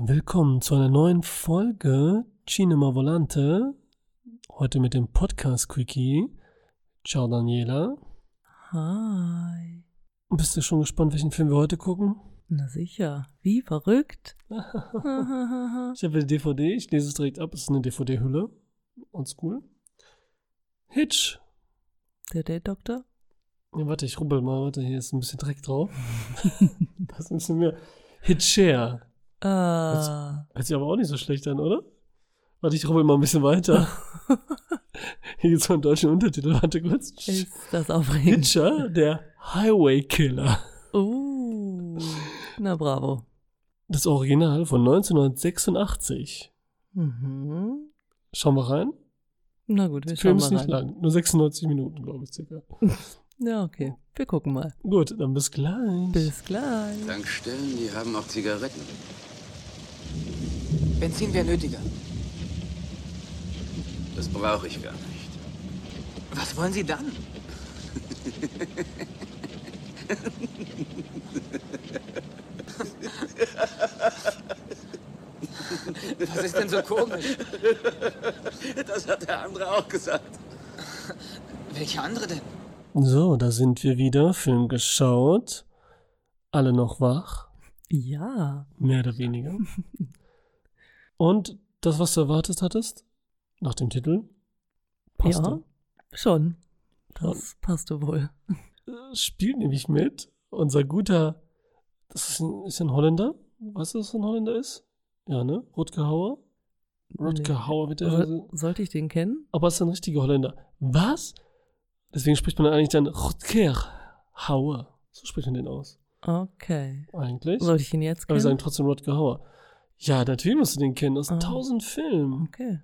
Willkommen zu einer neuen Folge Cinema Volante. Heute mit dem Podcast Quickie. Ciao Daniela. Hi. Bist du schon gespannt, welchen Film wir heute gucken? Na sicher. Wie verrückt. Ich habe die DVD, ich lese es direkt ab. Es ist eine DVD-Hülle. Oldschool. Hitch. Der Date-Doktor? Ja, warte, ich rubbel mal. Warte, hier ist ein bisschen Dreck drauf. das ist ein bisschen mehr. Hitcher. Ah. Hört sich aber auch nicht so schlecht an, oder? Warte, ich rubbel mal ein bisschen weiter. Hier gibt es mal einen deutschen Untertitel. Warte kurz. Ist das aufregend? Hitcher, der Highway Killer. Uh. Na bravo. Das Original von 1986. Mhm. Schauen wir rein. Na gut, wir Der Film schauen ist mal nicht rein. lang. Nur 96 Minuten, glaube ich, circa. Ja, okay. Wir gucken mal. Gut, dann bis gleich. Bis gleich. Tankstellen, die haben auch Zigaretten. Benzin wäre nötiger. Das brauche ich gar nicht. Was wollen Sie dann? Was ist denn so komisch? Das hat der andere auch gesagt. Welche andere denn? So, da sind wir wieder. Film geschaut. Alle noch wach. Ja. Mehr oder weniger. Und das, was du erwartet hattest? Nach dem Titel? Passt Ja. Schon. Das passte wohl. spielt nämlich mit unser guter, das ist ein, ist ein Holländer. Weißt du, was ein Holländer ist? Ja, ne? Rutger Hauer? Rutger Hauer wird der. So, sollte ich den kennen? Aber es ist ein richtiger Holländer. Was? Deswegen spricht man eigentlich dann Rutger Hauer. So spricht man den aus. Okay. Eigentlich. Sollte ich ihn jetzt Aber wir sagen kennen? trotzdem Rutger Hauer. Ja, natürlich musst du den kennen. Aus Ah. tausend Filmen. Okay.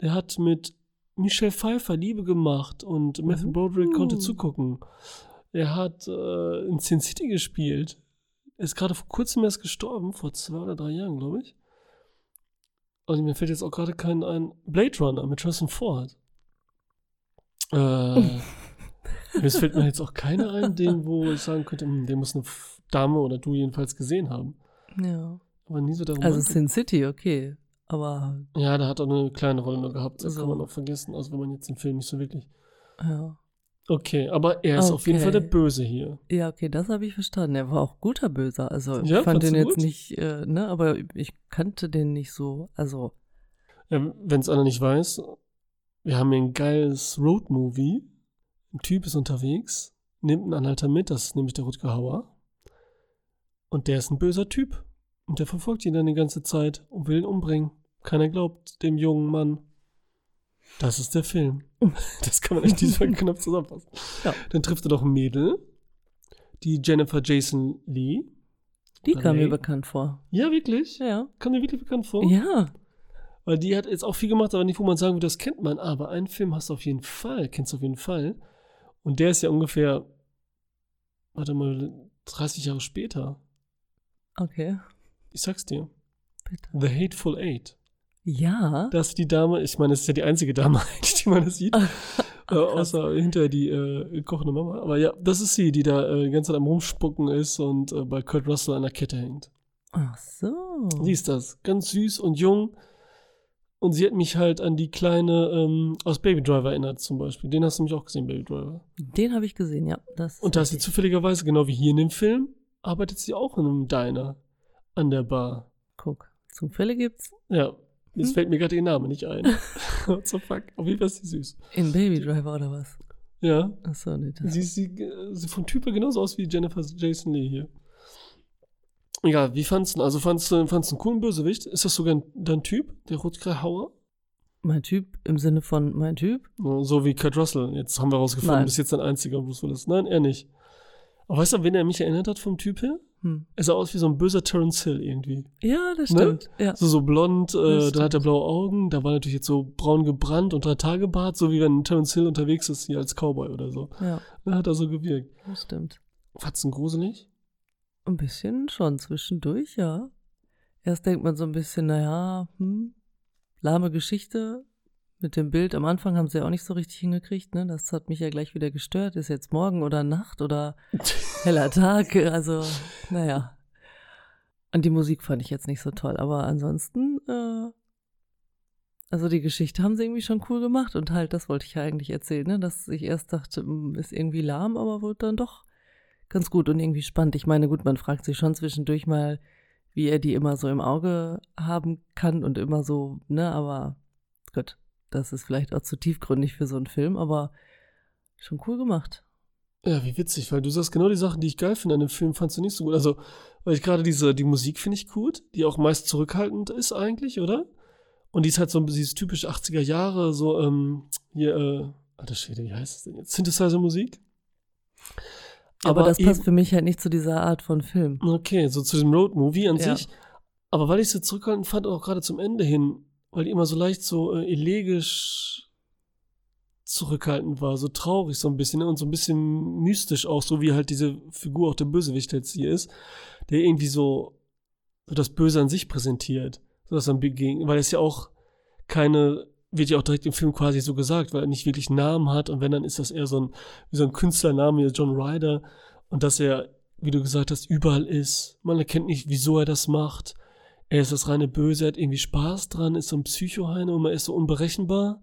Der hat mit Michelle Pfeiffer Liebe gemacht und Matthew Uh. Broderick konnte zugucken. Er hat äh, in Sin City gespielt. Er ist gerade vor kurzem erst gestorben, vor zwei oder drei Jahren, glaube ich. Und mir fällt jetzt auch gerade kein ein. Blade Runner mit Harrison Ford. Äh, mir fällt mir jetzt auch keiner ein, den, wo ich sagen könnte, hm, den muss eine Dame oder du jedenfalls gesehen haben. Ja. Aber nie so darum. Also Sin City, okay. Aber ja, da hat er eine kleine Rolle nur gehabt. Das So. kann man auch vergessen, also wenn man jetzt den Film nicht so wirklich. ja. Okay, aber er ist auf jeden Fall der Okay. Böse hier. Ja, okay, das habe ich verstanden. Er war auch guter Böser. Also ich Ja, fand den jetzt gut? nicht, äh, ne, aber ich kannte den nicht so. Also, Ähm, wenn es einer nicht weiß, wir haben hier ein geiles Roadmovie. Ein Typ ist unterwegs, nimmt einen Anhalter mit, das ist nämlich der Rutger Hauer. Und der ist ein böser Typ. Und der verfolgt ihn dann die ganze Zeit und will ihn umbringen. Keiner glaubt dem jungen Mann. Das ist der Film. Das kann man echt diesmal knapp zusammenfassen. Ja. Dann trifft er doch ein Mädel, die Jennifer Jason Lee. die Oder kam mir bekannt vor. Ja, wirklich? Ja. Kam dir wirklich bekannt vor? Ja. Weil die hat jetzt auch viel gemacht, aber nicht, wo man sagen würde, das kennt man. Aber einen Film hast du auf jeden Fall, kennst du auf jeden Fall. Und der ist ja ungefähr, warte mal, 30 Jahre später. Okay. Ich sag's dir. Bitte. The Hateful Eight. Ja. Das ist die Dame, ich meine, das ist ja die einzige Dame die man das sieht. äh, krass. außer hinterher die äh, kochende Mama. Aber ja, das ist sie, die da äh, die ganze Zeit am Rumspucken ist und äh, bei Kurt Russell an der Kette hängt. Ach so. Sie ist das. Ganz süß und jung. Und sie hat mich halt an die kleine ähm, aus Baby Driver erinnert, zum Beispiel. Den hast du mich auch gesehen, Baby Driver. Den habe ich gesehen, ja. Das Und da ist sie zufälligerweise, genau wie hier in dem Film, arbeitet sie auch in einem Diner an der Bar. Guck, Zufälle gibt's. Ja, jetzt Hm. fällt mir gerade ihr Name nicht ein. What the fuck? Auf jeden Fall ist sie süß. In Baby Driver oder was? Ja, Ach so, nee, das sie sieht äh, sie vom Typ her genauso aus wie Jennifer Jason Lee hier. Ja, wie fandst du? Also fandst du, fandst einen coolen Bösewicht? Ist das sogar ein, dein Typ, der Rutger Hauer? mein Typ im Sinne von mein Typ. So wie Kurt Russell. Jetzt haben wir rausgefunden, Nein. bis jetzt ein einziger Bruce Willis. Nein, er nicht. Aber weißt du, an wen er mich erinnert hat vom Typ her? Hm. Er sah aus wie so ein böser Terence Hill irgendwie. Ja, das Ne? stimmt. Ja. So, so blond, äh, dann hat er blaue Augen, da war natürlich jetzt so braun gebrannt und drei Tage Bart, so wie wenn Terence Hill unterwegs ist hier als Cowboy oder so. ja, Da hat er so gewirkt. das stimmt. Ihn gruselig? Ein bisschen schon zwischendurch, ja. Erst denkt man so ein bisschen, naja, hm, lahme Geschichte. Mit dem Bild am Anfang haben sie ja auch nicht so richtig hingekriegt, ne? Das hat mich ja gleich wieder gestört. Ist jetzt morgen oder Nacht oder heller Tag? Also, naja. Und die Musik fand ich jetzt nicht so toll, aber ansonsten, äh, also die Geschichte haben sie irgendwie schon cool gemacht und halt, das wollte ich ja eigentlich erzählen, ne? dass ich erst dachte, hm, ist irgendwie lahm, aber wurde dann doch ganz gut und irgendwie spannend. Ich meine, gut, man fragt sich schon zwischendurch mal, wie er die immer so im Auge haben kann und immer so, ne, aber gut, das ist vielleicht auch zu tiefgründig für so einen Film, aber schon cool gemacht. Ja, wie witzig, weil du sagst genau die Sachen, die ich geil finde an dem Film, fandst du nicht so gut. Also, weil ich gerade diese, die Musik finde ich gut, die auch meist zurückhaltend ist eigentlich, oder? Und die ist halt so dieses typisch 80er Jahre, so, ähm, hier, äh, alter Schwede, wie heißt das denn jetzt? Synthesizer-Musik. Aber, das eben- passt für mich halt nicht zu dieser Art von Film. Okay, so zu dem Road-Movie an Ja. sich. Aber weil ich sie zurückhaltend fand, auch gerade zum Ende hin, weil die immer so leicht so äh, elegisch zurückhaltend war, so traurig so ein bisschen ne? und so ein bisschen mystisch auch, so wie halt diese Figur auch der Bösewicht jetzt hier ist, der irgendwie so, so das Böse an sich präsentiert. So dass dann begegnet, weil es ja auch keine, wird ja auch direkt im Film quasi so gesagt, weil er nicht wirklich einen Namen hat und wenn, dann ist das eher so ein, wie so ein Künstlername wie John Ryder und dass er, wie du gesagt hast, überall ist. Man erkennt nicht, wieso er das macht. Er ist das reine Böse, hat irgendwie Spaß dran, ist so ein Psychoheine und man ist so unberechenbar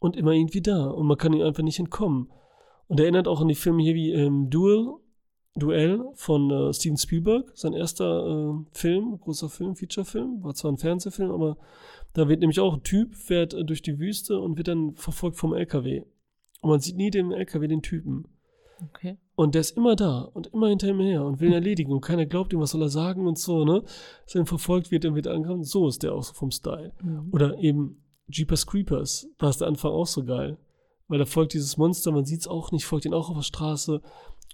und immer irgendwie da und man kann ihm einfach nicht entkommen. Und er erinnert auch an die Filme hier wie ähm, Duel, Duell von äh, Steven Spielberg, sein erster äh, Film, großer Film, Featurefilm, war zwar ein Fernsehfilm, aber da wird nämlich auch ein Typ, fährt äh, durch die Wüste und wird dann verfolgt vom LKW. Und man sieht nie den LKW den Typen. Okay. Und der ist immer da und immer hinter ihm her und will ihn erledigen und keiner glaubt ihm, was soll er sagen und so, ne? Dass er verfolgt wird, dann wird er angekommen. So ist der auch so vom Style. Mhm. Oder eben Jeepers Creepers, da ist der Anfang auch so geil. Weil da folgt dieses Monster, man sieht es auch nicht, folgt ihn auch auf der Straße.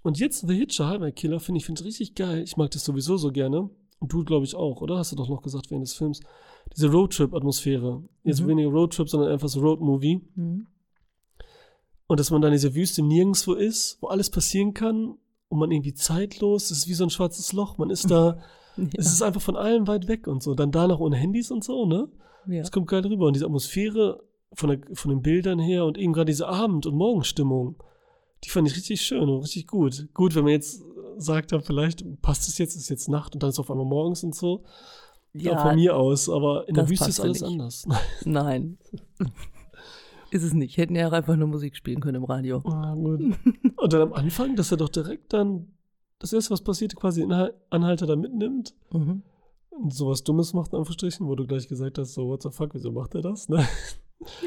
Und jetzt The Hitcher, Highway Killer, finde ich, finde ich richtig geil. Ich mag das sowieso so gerne. Und du, glaube ich, auch, oder? Hast du doch noch gesagt während des Films. Diese Roadtrip-Atmosphäre. Jetzt Mhm. weniger Roadtrip, sondern einfach so Roadmovie. Mhm. Und dass man dann in dieser Wüste nirgendwo ist, wo alles passieren kann und man irgendwie zeitlos, es ist wie so ein schwarzes Loch. Man ist da, es ist einfach von allem weit weg und so. Dann da noch ohne Handys und so, ne? ja. Das kommt geil rüber. Und diese Atmosphäre von, der, von den Bildern her und eben gerade diese Abend- und Morgenstimmung, die fand ich richtig schön und richtig gut. Gut, wenn man jetzt sagt, dann vielleicht passt es jetzt, ist jetzt Nacht und dann ist auf einmal morgens und so. Ja, von mir aus, aber in der Wüste ist alles nicht. anders. Nein. ist es nicht. Hätten ja auch einfach nur Musik spielen können im Radio. Ah, gut. Und dann am Anfang, dass er doch direkt dann das erste, was passiert, quasi den Anhalter da mitnimmt Mhm. und sowas Dummes macht, in Anführungsstrichen, wo du gleich gesagt hast, so, what the fuck, wieso macht er das? Ne?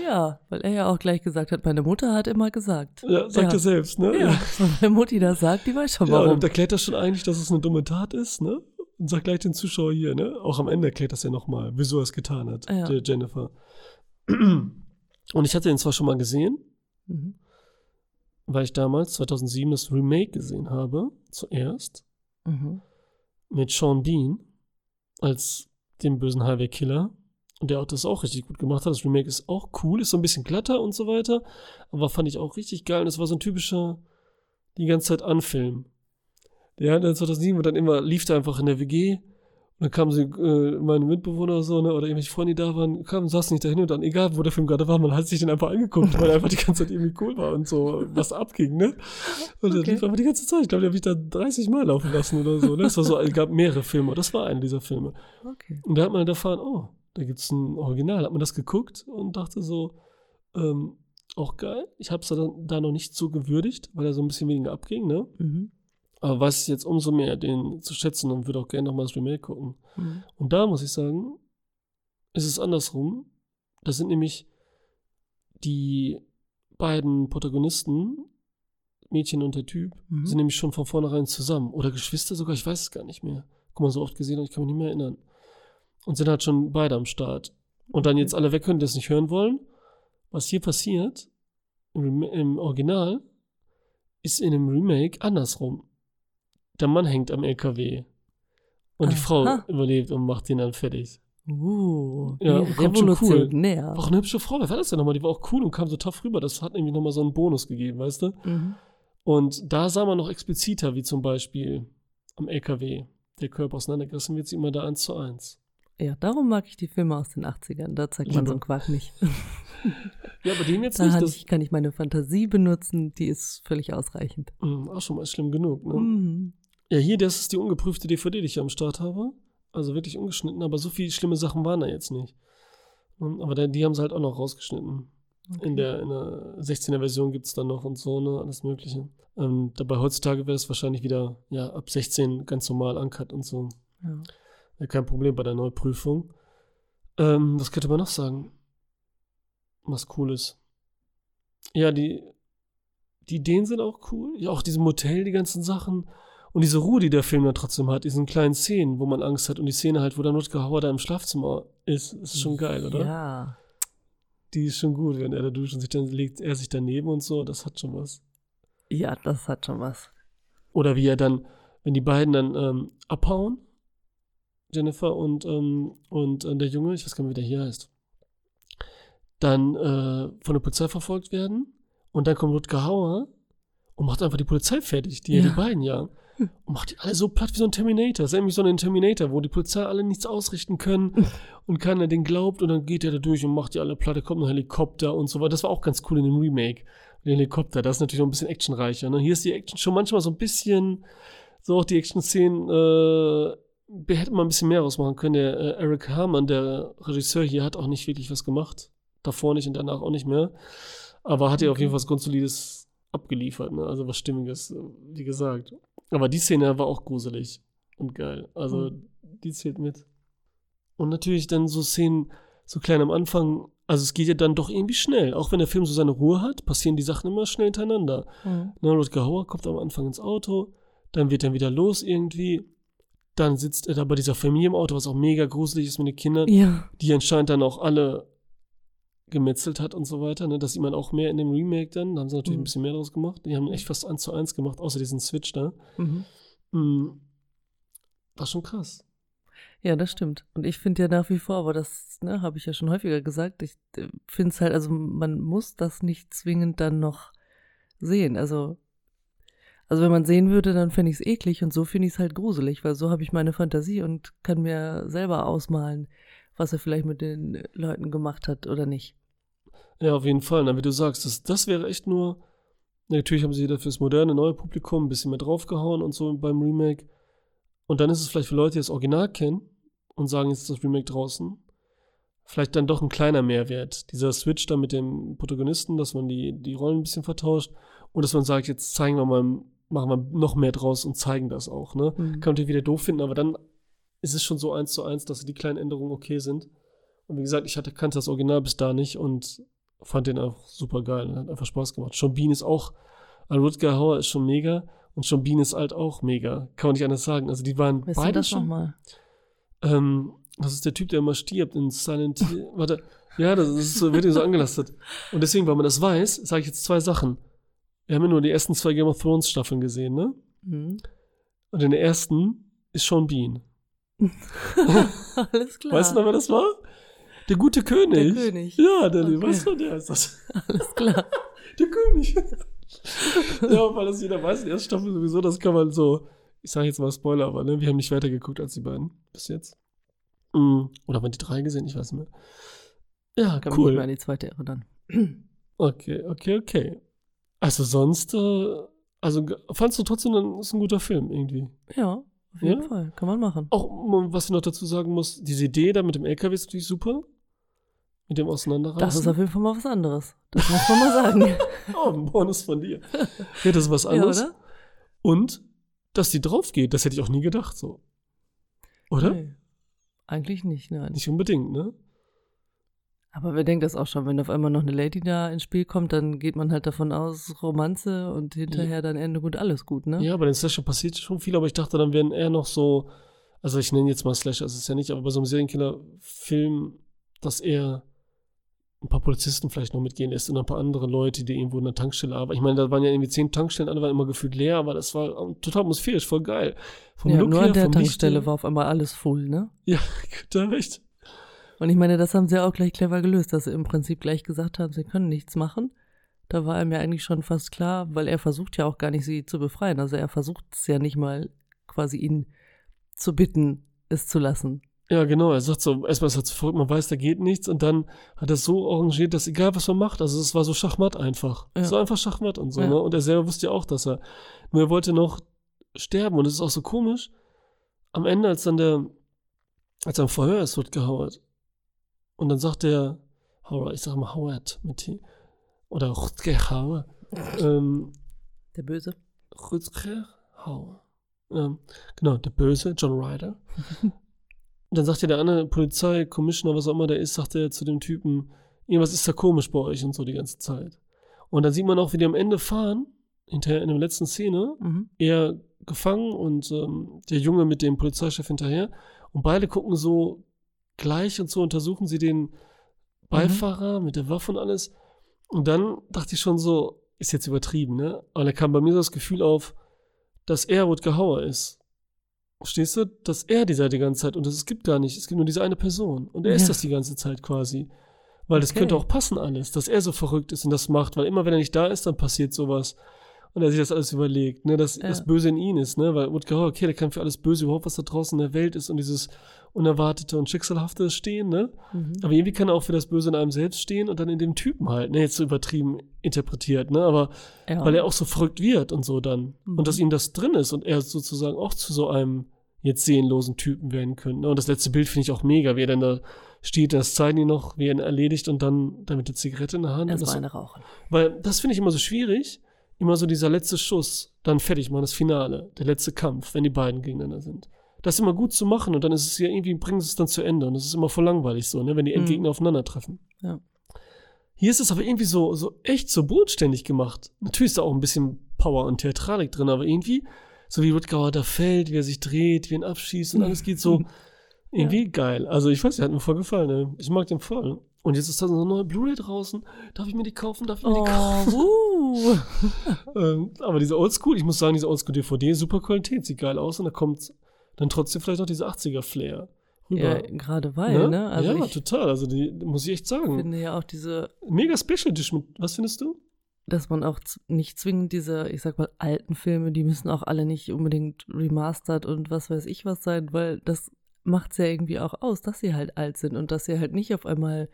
Ja, weil er ja auch gleich gesagt hat, meine Mutter hat immer gesagt. Ja, sagt Ja. er selbst, ne? Ja, wenn meine Mutti das sagt, die weiß schon Ja, warum. und erklärt das schon eigentlich, dass es eine dumme Tat ist, ne? Und sagt gleich den Zuschauer hier, ne? Auch am Ende erklärt das ja nochmal, wieso er es getan hat, Ja. der Jennifer. Und ich hatte ihn zwar schon mal gesehen, Mhm. weil ich damals 2007 das Remake gesehen habe, zuerst, Mhm. mit Sean Bean als dem bösen Highway-Killer. Und der auch das auch richtig gut gemacht hat. Das Remake ist auch cool, ist so ein bisschen glatter und so weiter. Aber fand ich auch richtig geil. Und es war so ein typischer, die ganze Zeit Anfilm. Der hat dann 2007 und dann immer lief der einfach in der WG. Und dann kamen sie, äh, meine Mitbewohner so, ne, oder irgendwelche Freunde, die da waren, kamen, saßen nicht dahin und dann, egal wo der Film gerade war, man hat sich den einfach angeguckt, weil er einfach die ganze Zeit irgendwie cool war und so, was abging, ne? Und Okay. lief einfach die ganze Zeit. Ich glaube, der habe ich da 30 Mal laufen lassen oder so, ne? Es war so, es gab mehrere Filme. Das war einer dieser Filme. Okay. Und da hat man dann erfahren, oh, da gibt es ein Original. Hat man das geguckt und dachte so, ähm, auch geil. Ich habe es da, da noch nicht so gewürdigt, weil er so ein bisschen weniger abging, ne? Mhm. Aber weiß jetzt umso mehr, den zu schätzen und würde auch gerne nochmal das Remake gucken. Mhm. Und da muss ich sagen, ist es andersrum. Das sind nämlich die beiden Protagonisten, Mädchen und der Typ, Mhm. sind nämlich schon von vornherein zusammen. Oder Geschwister sogar, ich weiß es gar nicht mehr. Guck mal, so oft gesehen und ich kann mich nicht mehr erinnern. Und sind halt schon beide am Start. Und dann jetzt alle weg können, die das nicht hören wollen. Was hier passiert, im, im Original, ist in dem Remake andersrum. Der Mann hängt am LKW. Und die Frau Aha. überlebt und macht ihn dann fertig. Uh, Ja, schon cool. War auch eine hübsche Frau, wer war das denn nochmal? Die war auch cool und kam so tough rüber. Das hat nämlich nochmal so einen Bonus gegeben, weißt du? Mhm. Und da sah man noch expliziter, wie zum Beispiel am LKW der Körper auseinandergerissen wird, sieht man da eins zu eins. Ja, darum mag ich die Filme aus den 80ern. Da zeigt man so einen Quark nicht. Ja, aber den jetzt Da nicht. ich, kann ich meine Fantasie benutzen, die ist völlig ausreichend. mh, auch schon mal schlimm genug. Ne? Mhm. Ja, hier, das ist die ungeprüfte DVD, die ich am Start habe. Also wirklich ungeschnitten, aber so viele schlimme Sachen waren da jetzt nicht. Aber da- die haben sie halt auch noch rausgeschnitten. In der, in der 16er Version gibt es dann noch und so, ne, alles Mögliche. Ähm, dabei heutzutage wäre es wahrscheinlich wieder, ja, ab 16 ganz normal uncut und so. Ja. Ja, kein Problem bei der Neuprüfung. Ähm, was könnte man noch sagen? Was cool ist. Ja, die, die Ideen sind auch cool. Ja, auch diesem Motel, die ganzen Sachen. Und diese Ruhe, die der Film dann trotzdem hat, diesen kleinen Szenen, wo man Angst hat. Und die Szene halt, wo dann Rutger Hauer da im Schlafzimmer ist, ist schon geil, oder? Ja. Die ist schon gut, wenn er da duscht und sich dann legt er sich daneben und so, das hat schon was. Ja, das hat schon was. Oder wie er dann, wenn die beiden dann ähm, abhauen, Jennifer und, ähm, und äh, der Junge, ich weiß gar nicht, wie der hier heißt, dann äh, von der Polizei verfolgt werden und dann kommt Rutger Hauer und macht einfach die Polizei fertig, die Ja. die beiden jagen. Und macht die alle so platt wie so ein Terminator. Das ist nämlich so ein Terminator, wo die Polizei alle nichts ausrichten können und keiner den glaubt und dann geht er da durch und macht die alle platt. Da kommt ein Helikopter und so weiter. Das war auch ganz cool in dem Remake. Der Helikopter, das ist natürlich noch ein bisschen actionreicher. Ne? Hier ist die Action schon manchmal so ein bisschen, so auch die Action-Szenen, äh, hätte man ein bisschen mehr rausmachen können. Der äh, Eric Herrmann, der Regisseur hier, hat auch nicht wirklich was gemacht. Davor nicht und danach auch nicht mehr. Aber hat ja auf jeden Fall was Grundsolides abgeliefert, ne? Also was Stimmiges, äh, wie gesagt. Aber die Szene war auch gruselig und geil. Also die zählt mit. Und natürlich dann so Szenen, so klein am Anfang, also es geht ja dann doch irgendwie schnell. Auch wenn der Film so seine Ruhe hat, passieren die Sachen immer schnell hintereinander. Mhm. Ne, Rutger Hauer kommt am Anfang ins Auto, dann wird er wieder los irgendwie. Dann sitzt er da bei dieser Familie im Auto, was auch mega gruselig ist mit den Kindern, Ja. die anscheinend dann auch alle gemetzelt hat und so weiter. Ne? Das sieht man auch mehr in dem Remake dann. Da haben sie natürlich Mhm. ein bisschen mehr draus gemacht. Die haben echt fast eins zu eins gemacht, außer diesen Switch da. Mhm. Mhm. War schon krass. Ja, das stimmt. Und ich finde ja nach wie vor, aber das ne, habe ich ja schon häufiger gesagt, ich finde es halt, also man muss das nicht zwingend dann noch sehen. Also, also wenn man sehen würde, dann fände ich es eklig und so finde ich es halt gruselig, weil so habe ich meine Fantasie und kann mir selber ausmalen, was er vielleicht mit den Leuten gemacht hat oder nicht. Ja, auf jeden Fall. Na, wie du sagst, das, das wäre echt nur. Natürlich haben sie da fürs moderne neue Publikum ein bisschen mehr draufgehauen und so beim Remake. Und dann ist es vielleicht für Leute, die das Original kennen und sagen, jetzt ist das Remake draußen, vielleicht dann doch ein kleiner Mehrwert. Dieser Switch da mit dem Protagonisten, dass man die, die Rollen ein bisschen vertauscht und dass man sagt, jetzt zeigen wir mal, machen wir noch mehr draus und zeigen das auch. Ne? Mhm. Kann man natürlich wieder doof finden, aber dann ist es schon so eins zu eins, dass die kleinen Änderungen okay sind. Und wie gesagt, ich hatte, kannte das Original bis da nicht und fand den auch super geil. Hat einfach Spaß gemacht. Sean Bean ist auch, also Rutger Hauer ist schon mega und Sean Bean ist halt auch mega. Kann man nicht anders sagen. Also die waren Weißt du beide das schon. nochmal? Ähm, das ist der Typ, der immer stirbt in Silent Hill. Warte, ja, das ist wird ihm so angelastet. Und deswegen, weil man das weiß, sage ich jetzt zwei Sachen. Wir haben ja nur die ersten zwei Game of Thrones Staffeln gesehen, ne? Mhm. Und in der ersten ist Sean Bean. Alles klar. Weißt du noch, wer das war? Der gute König. Der König. Ja, der, Okay. weißt du, der ist das. Alles klar. Der König. ja, weil das jeder weiß, in der ersten Staffel sowieso, das kann man so, ich sage jetzt mal Spoiler, aber ne, wir haben nicht weitergeguckt als die beiden bis jetzt. Mm, Oder haben wir die drei gesehen? Ich weiß nicht mehr. Ja, Kann mich nicht mehr an cool. die zweite erinnern. Okay, okay, okay. Also sonst, äh, also fandst du trotzdem, dann ist ein guter Film irgendwie. Ja, auf jeden Ja? Fall. Kann man machen. Auch, was ich noch dazu sagen muss, diese Idee da mit dem LKW ist natürlich super. Mit dem Auseinanderreißen. Das ist auf jeden Fall mal was anderes. Das muss man mal sagen. Oh, ein Bonus von dir. Ja, das ist was ja, anderes. oder? Und, dass die drauf geht, das hätte ich auch nie gedacht, so. Oder? Nee. Eigentlich nicht, nein. Nicht unbedingt, ne? Aber wer denkt das auch schon, wenn auf einmal noch eine Lady da ins Spiel kommt, dann geht man halt davon aus, Romanze und hinterher dann Ende gut, alles gut, ne? Ja, bei den Slasher passiert schon viel, aber ich dachte, dann wären eher noch so, also ich nenne jetzt mal Slasher, es ist ja nicht, aber bei so einem Serienkiller-Film, dass er ein paar Polizisten vielleicht noch mitgehen lässt und ein paar andere Leute, die irgendwo in der Tankstelle arbeiten. Ich meine, da waren ja irgendwie zehn Tankstellen, alle waren immer gefühlt leer, aber das war total atmosphärisch, voll geil. Vom ja, Look nur her, an der Licht Tankstelle her. war auf einmal alles full, ne? Ja, da recht. Und ich meine, das haben sie auch gleich clever gelöst, dass sie im Prinzip gleich gesagt haben, sie können nichts machen. Da war einem ja eigentlich schon fast klar, weil er versucht ja auch gar nicht, sie zu befreien. Also er versucht es ja nicht mal quasi ihn zu bitten, es zu lassen. Ja, genau. Er sagt so, erstmal ist er zu verrückt, man weiß, da geht nichts. Und dann hat er es so arrangiert, dass egal was man macht, also es war so Schachmatt einfach. Ja. So einfach Schachmatt und so. Ja. Ne? Und er selber wusste ja auch, dass er, nur er wollte noch sterben. Und es ist auch so komisch. Am Ende, als dann der, als er im Verhör ist, wird Howard. Und dann sagt der Howard, ich sag mal Howard mit T. Oder Rutger Hauer. ähm, Der Böse. Rutger Hauer. Ähm, genau, der Böse, John Ryder. Und dann sagt ja der andere Polizei-Commissioner, was auch immer der ist, sagt er zu dem Typen, irgendwas ist da komisch bei euch und so die ganze Zeit. Und dann sieht man auch, wie die am Ende fahren, hinterher in der letzten Szene, Mhm. er gefangen und ähm, der Junge mit dem Polizeichef hinterher. Und beide gucken so gleich und so untersuchen sie den Beifahrer mit der Waffe und alles. Und dann dachte ich schon so, ist jetzt übertrieben, ne? Aber da kam bei mir so das Gefühl auf, dass er Rutger Hauer ist. Verstehst du? Dass er dieser die ganze Zeit, und das es gibt gar nicht, es gibt nur diese eine Person. Und er ist Ja. das die ganze Zeit quasi. Weil das Okay. könnte auch passen alles, dass er so verrückt ist und das macht, weil immer wenn er nicht da ist, dann passiert sowas. Und er sich das alles überlegt, ne, dass Ja. das Böse in ihn ist, ne, weil Rutger Hauer, okay, der kann für alles Böse überhaupt, was da draußen in der Welt ist und dieses Unerwartete und Schicksalhafte stehen, ne. Mhm. Aber irgendwie kann er auch für das Böse in einem selbst stehen und dann in dem Typen halt, ne, jetzt so übertrieben interpretiert, ne, aber Ja. weil er auch so verrückt wird und so dann. Mhm. Und dass ihm das drin ist und er sozusagen auch zu so einem jetzt seelenlosen Typen werden könnte. Ne? Und das letzte Bild finde ich auch mega, wie er dann da steht, das zeigen die noch, wie er ihn erledigt und dann, dann mit der Zigarette in der Hand. Erstmal eine rauchen. weil das finde ich immer so schwierig. Immer so dieser letzte Schuss, dann fertig machen, das Finale, der letzte Kampf, wenn die beiden gegeneinander sind. Das ist immer gut zu machen und dann ist es ja irgendwie, bringen sie es dann zu Ende und es ist immer voll langweilig so, ne, wenn die Mhm. Endgegner aufeinandertreffen. Ja. Hier ist es aber irgendwie so, so echt so bodenständig gemacht. Natürlich ist da auch ein bisschen Power und Theatralik drin, aber irgendwie, so wie Rutgauer da fällt, wie er sich dreht, wie er ihn abschießt und alles geht so irgendwie geil. Also ich weiß, der hat mir voll gefallen, ne? Ich mag den voll. Und jetzt ist da so eine neue Blu-ray draußen. Darf ich mir die kaufen? Darf ich mir die kaufen? Oh, uh. Ähm, aber diese Oldschool, ich muss sagen, diese Oldschool-DVD, super Qualität, sieht geil aus und da kommt dann trotzdem vielleicht noch diese 80er-Flair Ja, rüber. gerade weil, ne? Also ja, ich total. Also die muss ich echt sagen. finde ja auch diese, Mega Special Edition. mit- Was findest du? dass man auch nicht zwingend diese, ich sag mal, alten Filme, die müssen auch alle nicht unbedingt remastered und was weiß ich was sein, weil das macht's ja irgendwie auch aus, dass sie halt alt sind und dass sie halt nicht auf einmal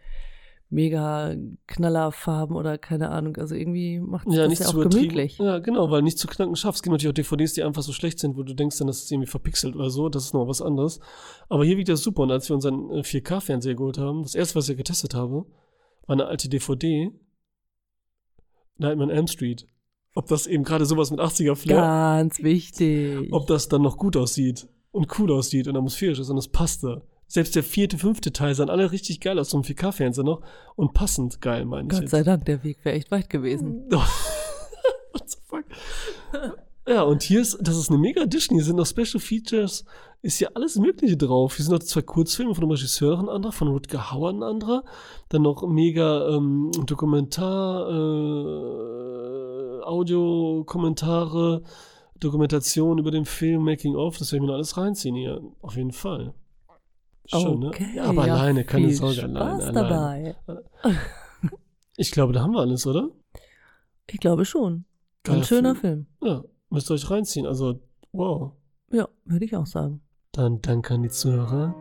mega Knallerfarben oder keine Ahnung, also irgendwie macht Ja, das nicht ja auch gemütlich. Ja, genau, weil nicht zu knacken schaffst. Es gibt natürlich auch DVDs, die einfach so schlecht sind, wo du denkst dann, das ist irgendwie verpixelt oder so. Das ist noch was anderes. Aber hier wiegt das super. Und als wir unseren äh, 4K-Fernseher geholt haben, das erste, was ich getestet habe, war eine alte DVD. Nightmare on Elm Street. Ob das eben gerade sowas mit 80er-Flair, Ganz wichtig. ob das dann noch gut aussieht und cool aussieht und atmosphärisch ist und es passte. Selbst der vierte, fünfte Teil sahen alle richtig geil aus, so ein 4K-Fernseher noch. Und passend geil, meine ich Gott jetzt. sei Dank, der Weg wäre echt weit gewesen. What the fuck? Ja, und hier ist, das ist eine mega Edition. Hier sind noch Special Features, ist hier alles Mögliche drauf. Hier sind noch zwei Kurzfilme von einem Regisseur, ein anderer, von Rutger Hauer ein anderer. Dann noch mega ähm, Dokumentar, äh, Audiokommentare, Dokumentation über den Film, Making of. Das werde ich mir noch alles reinziehen hier. Auf jeden Fall. Schön, okay, ne? Ja, aber alleine, keine viel Sorge, Spaß alleine, dabei. alleine. Ich glaube, da haben wir alles, oder? Ich glaube schon. Geiler Ein schöner Film. Film. Ja, müsst ihr euch reinziehen. Also, wow. Ja, würde ich auch sagen. Dann danke an die Zuhörer.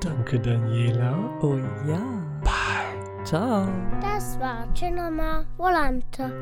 Danke, Daniela. Oh ja. Bye. Ciao. Das war Cinema Volante.